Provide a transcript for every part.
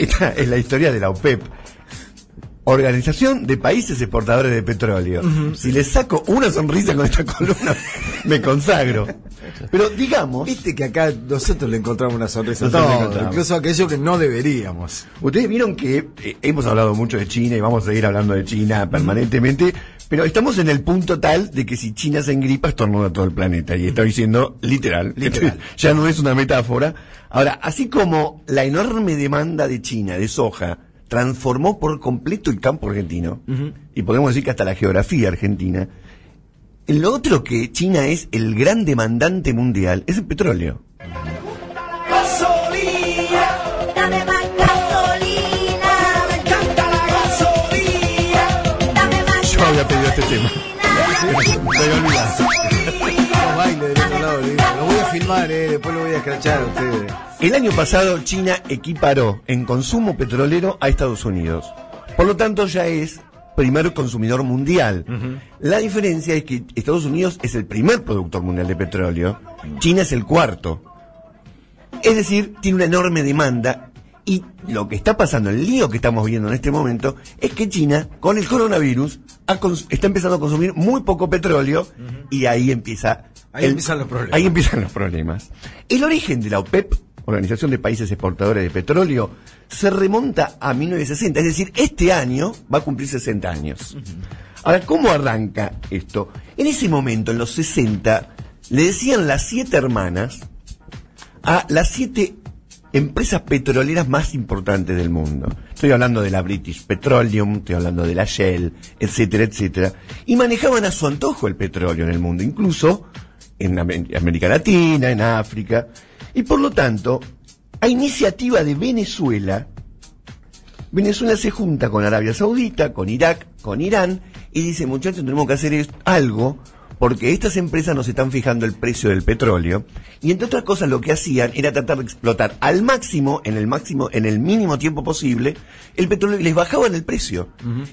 esta es la historia de la OPEP. Organización de Países Exportadores de Petróleo. Si le saco una sonrisa con esta columna, me consagro. Pero digamos, Viste que acá nosotros le encontramos una sonrisa Nosotros todo, incluso aquello que no deberíamos. ustedes vieron que eh, hemos hablado mucho de China y vamos a seguir hablando de China permanentemente, pero estamos en el punto tal de que si China se engripa, estornuda todo el planeta. Y estoy diciendo literal. Literal. ya no es una metáfora. Ahora, así como la enorme demanda de China de soja transformó por completo el campo argentino, y podemos decir que hasta la geografía argentina, lo otro que China es el gran demandante mundial es el petróleo. Había pedido este tema. Me había olvidado. Los bailes del otro lado, le digo, lo voy a filmar, eh, después lo voy a escrachar a ustedes. El año pasado China equiparó en consumo petrolero a Estados Unidos. Por lo tanto ya es primer consumidor mundial. La diferencia es que Estados Unidos es el primer productor mundial de petróleo, China es el cuarto. Es decir, tiene una enorme demanda y lo que está pasando, el lío que estamos viendo en este momento, es que China, con el coronavirus, está empezando a consumir muy poco petróleo y ahí empieza... Ahí empiezan los problemas. Ahí empiezan los problemas. El origen de la OPEP, Organización de Países Exportadores de Petróleo, se remonta a 1960, es decir, este año va a cumplir 60 años. Ahora, ¿cómo arranca esto? En ese momento, en los 60, le decían las siete hermanas a las siete empresas petroleras más importantes del mundo. Estoy hablando de la British Petroleum, estoy hablando de la Shell, etcétera, etcétera. Y manejaban a su antojo el petróleo en el mundo, incluso en Am- América Latina, en África. Y por lo tanto, a iniciativa de Venezuela, Venezuela se junta con Arabia Saudita, con Irak, con Irán, y dice, muchachos, tenemos que hacer algo, porque estas empresas nos están fijando el precio del petróleo, y entre otras cosas lo que hacían era tratar de explotar al máximo, en el máximo, en el mínimo tiempo posible, el petróleo, y les bajaban el precio.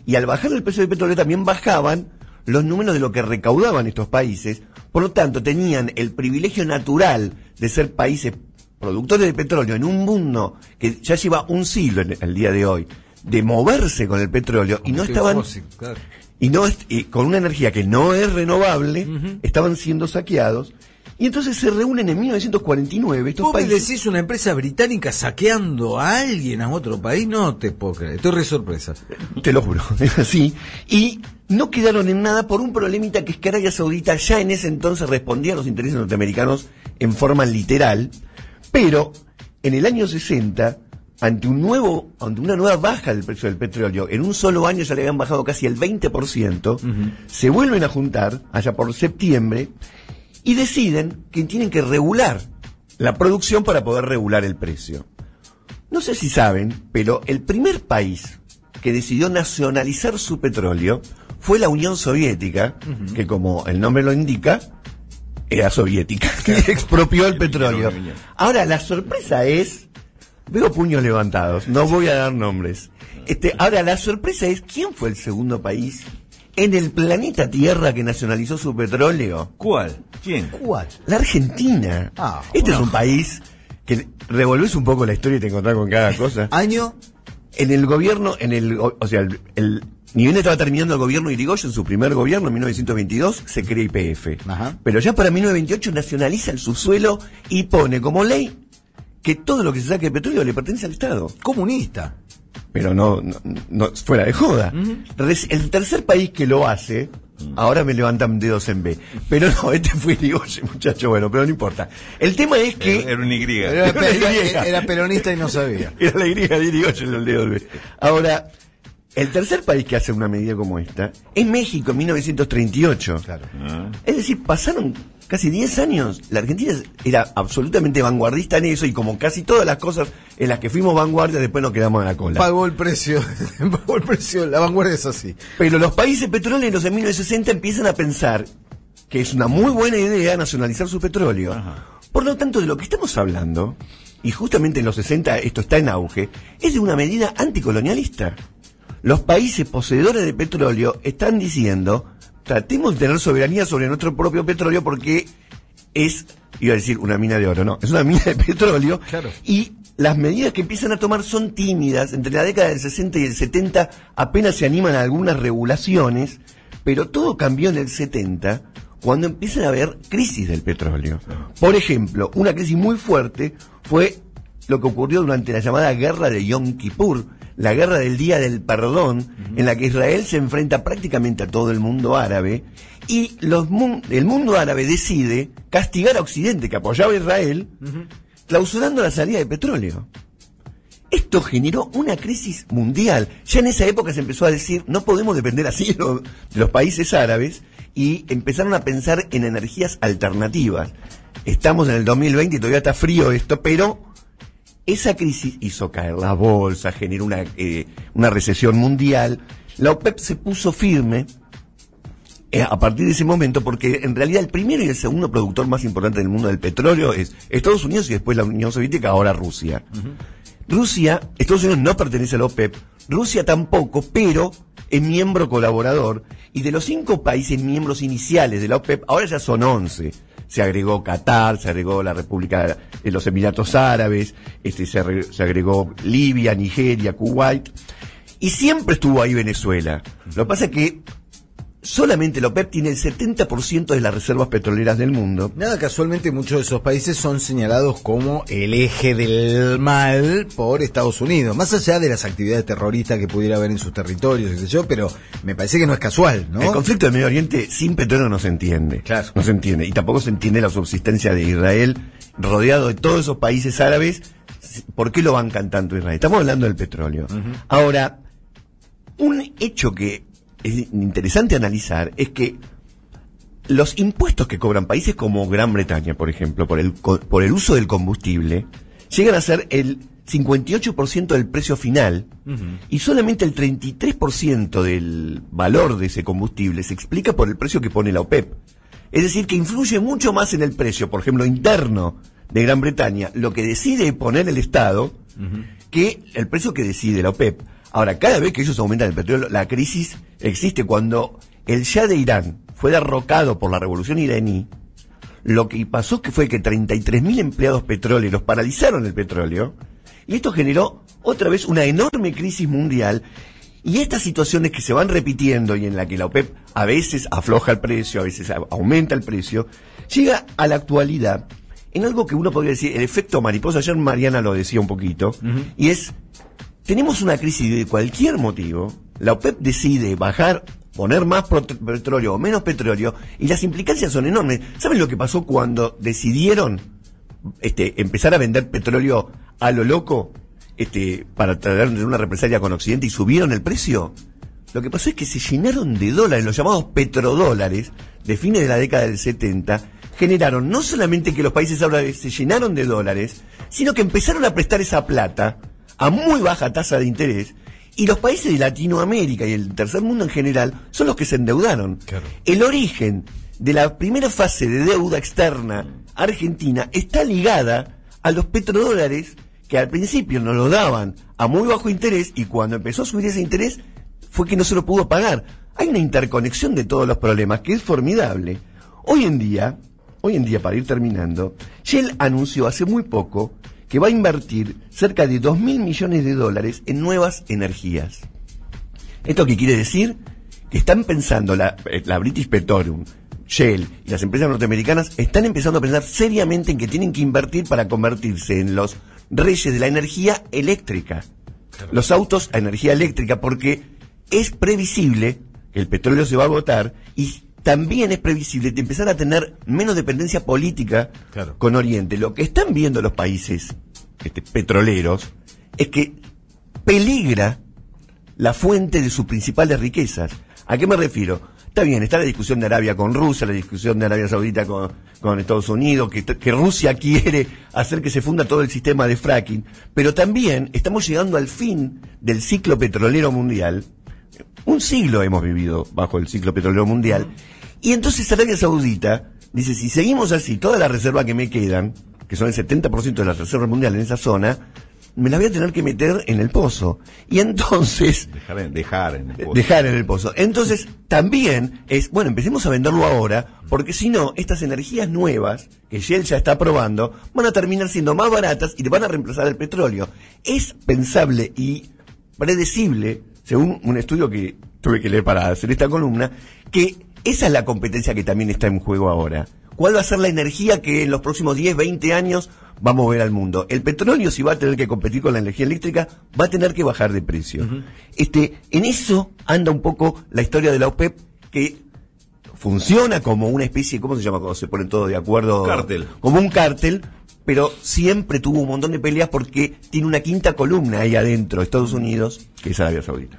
Y al bajar el precio del petróleo también bajaban los números de lo que recaudaban estos países, por lo tanto tenían el privilegio natural de ser países productores de petróleo en un mundo que ya lleva un siglo en el día de hoy de moverse con el petróleo y no estaban fósil, claro. Y no es- y con una energía que no es renovable estaban siendo saqueados y entonces se reúnen en 1949 estos ¿Vos países decís una empresa británica saqueando a alguien a otro país? No te puedo creer, estoy re sorpresa. Te lo juro, es así. Y no quedaron en nada por un problemita que es que Arabia Saudita ya en ese entonces respondía a los intereses norteamericanos en forma literal, pero en el año 60, ante un nuevo, ante una nueva baja del precio del petróleo, en un solo año ya le habían bajado casi el 20%, se vuelven a juntar allá por septiembre y deciden que tienen que regular la producción para poder regular el precio. No sé si saben, pero el primer país que decidió nacionalizar su petróleo fue la Unión Soviética, que como el nombre lo indica, era soviética, y expropió el petróleo. Ahora, la sorpresa es, veo puños levantados, no voy a dar nombres. Este, ahora, la sorpresa es, ¿quién fue el segundo país en el planeta Tierra que nacionalizó su petróleo? ¿Cuál? ¿Quién? ¿Cuál? La Argentina. Ah, este bueno. es un país que revolvés un poco la historia y te encontrás con cada cosa. Año En el gobierno, en el, o o sea, el, el- ni bien estaba terminando el gobierno Irigoyen, su primer gobierno, en 1922, se crea IPF. Ajá. Pero ya para 1928 nacionaliza el subsuelo y pone como ley que todo lo que se saque de petróleo le pertenece al Estado. comunista. Pero no, no, no- fuera de joda. El tercer país que lo hace, ahora me levantan dedos en B. Pero no, este fue Irigoyen, muchacho, bueno, pero no importa. El tema es que... Era un Y. Era, Era era- era peronista y no sabía. Era la griega de Irigoyen el dedo B. Ahora, el tercer país que hace una medida como esta es México en 1938. Claro. Ah. Es decir, pasaron casi 10 años. La Argentina era absolutamente vanguardista en eso y como casi todas las cosas en las que fuimos vanguardia, después nos quedamos en la cola. Pagó el precio, pagó el precio, la vanguardia es así. Pero los países petroleros en 1960 empiezan a pensar que es una muy buena idea nacionalizar su petróleo. Por lo tanto, de lo que estamos hablando, y justamente en los 60 esto está en auge, es de una medida anticolonialista. Los países poseedores de petróleo están diciendo, tratemos de tener soberanía sobre nuestro propio petróleo porque es, iba a decir, una mina de oro, no, es una mina de petróleo Claro. y las medidas que empiezan a tomar son tímidas. Entre la década del 60 y el 70 apenas se animan a algunas regulaciones, pero todo cambió en el 70 cuando empiezan a haber crisis del petróleo. Por ejemplo, una crisis muy fuerte fue lo que ocurrió durante la llamada guerra de Yom Kippur, la guerra del Día del Perdón, en la que Israel se enfrenta prácticamente a todo el mundo árabe, y los mun- el mundo árabe decide castigar a Occidente, que apoyaba a Israel, clausurando la salida de petróleo. Esto generó una crisis mundial. Ya en esa época se empezó a decir, no podemos depender así de los, de los países árabes y empezaron a pensar en energías alternativas. Estamos en el 2020 y todavía está frío esto, pero esa crisis hizo caer la bolsa, generó una, eh, una recesión mundial. La OPEP se puso firme eh, a partir de ese momento, porque en realidad el primero y el segundo productor más importante del mundo del petróleo es Estados Unidos y después la Unión Soviética, ahora Rusia. Rusia, Estados Unidos no pertenece a la OPEP, Rusia tampoco, pero es miembro colaborador, y de los cinco países miembros iniciales de la OPEP, ahora ya son once. Se agregó Qatar, se agregó la República de los Emiratos Árabes, este, se, se agregó Libia, Nigeria, Kuwait, y siempre estuvo ahí Venezuela. Lo que pasa es que solamente la OPEP tiene el 70% de las reservas petroleras del mundo. Nada, casualmente muchos de esos países son señalados como el eje del mal por Estados Unidos, más allá de las actividades terroristas que pudiera haber en sus territorios, qué sé yo, pero me parece que no es casual, ¿no? El conflicto del Medio Oriente sin petróleo no se entiende. Claro. No se entiende. Y tampoco se entiende la subsistencia de Israel rodeado de todos esos países árabes. ¿Por qué lo bancan tanto Israel? Estamos hablando del petróleo. Ahora, un hecho que es interesante analizar es que los impuestos que cobran países como Gran Bretaña, por ejemplo, por el, por el uso del combustible, llegan a ser el 58% del precio final y solamente el 33% del valor de ese combustible se explica por el precio que pone la OPEP. Es decir, que influye mucho más en el precio, por ejemplo, interno de Gran Bretaña, lo que decide poner el Estado, que el precio que decide la OPEP. Ahora, cada vez que ellos aumentan el petróleo, la crisis existe cuando el Shah de Irán fue derrocado por la revolución iraní. Lo que pasó que fue que 33.000 empleados petroleros paralizaron el petróleo y esto generó otra vez una enorme crisis mundial y estas situaciones que se van repitiendo y en la que la OPEP a veces afloja el precio, a veces aumenta el precio, llega a la actualidad en algo que uno podría decir el efecto mariposa. Ayer Mariana lo decía un poquito y es tenemos una crisis de cualquier motivo, la OPEP decide bajar, poner más petróleo o menos petróleo, y las implicancias son enormes. ¿Saben lo que pasó cuando decidieron este, empezar a vender petróleo a lo loco este, para tratar una represalia con Occidente y subieron el precio? Lo que pasó es que se llenaron de dólares, los llamados petrodólares, de fines de la década del 70, generaron no solamente que los países árabes se llenaron de dólares, sino que empezaron a prestar esa plata a muy baja tasa de interés, y los países de Latinoamérica y el tercer mundo en general son los que se endeudaron. Claro. El origen de la primera fase de deuda externa argentina está ligada a los petrodólares que al principio nos lo daban a muy bajo interés y cuando empezó a subir ese interés fue que no se lo pudo pagar. Hay una interconexión de todos los problemas que es formidable. Hoy en día, hoy en día para ir terminando, Shell anunció hace muy poco que va a invertir cerca de 2 mil millones de dólares en nuevas energías. ¿Esto qué quiere decir? Que están pensando la, eh, la British Petroleum, Shell y las empresas norteamericanas están empezando a pensar seriamente en que tienen que invertir para convertirse en los reyes de la energía eléctrica. Los autos a energía eléctrica porque es previsible que el petróleo se va a agotar y también es previsible de empezar a tener menos dependencia política Claro. con Oriente. Lo que están viendo los países este, petroleros es que peligra la fuente de sus principales riquezas. ¿A qué me refiero? Está bien, está la discusión de Arabia con Rusia, la discusión de Arabia Saudita con, con Estados Unidos, que, que Rusia quiere hacer que se funda todo el sistema de fracking, pero también estamos llegando al fin del ciclo petrolero mundial. Un siglo hemos vivido bajo el ciclo petrolero mundial. Y entonces Arabia Saudita dice, si seguimos así, toda la reserva que me quedan, que son el 70% de las reservas mundiales en esa zona, me las voy a tener que meter en el pozo. Y entonces, Dejar en, dejar en el pozo. dejar en el pozo. Entonces, también es, bueno, empecemos a venderlo ahora, porque si no, estas energías nuevas, que Shell ya está probando, van a terminar siendo más baratas y van a reemplazar el petróleo. Es pensable y predecible, según un estudio que tuve que leer para hacer esta columna, que esa es la competencia que también está en juego ahora. ¿Cuál va a ser la energía que en los próximos 10, 20 años va a mover al mundo? El petróleo, si va a tener que competir con la energía eléctrica, va a tener que bajar de precio. este, en eso anda un poco la historia de la OPEP, que funciona como una especie, ¿cómo se llama cuando se ponen todos de acuerdo? Cártel. Como un cártel, pero siempre tuvo un montón de peleas porque tiene una quinta columna ahí adentro, Estados Unidos, que es Arabia Saudita.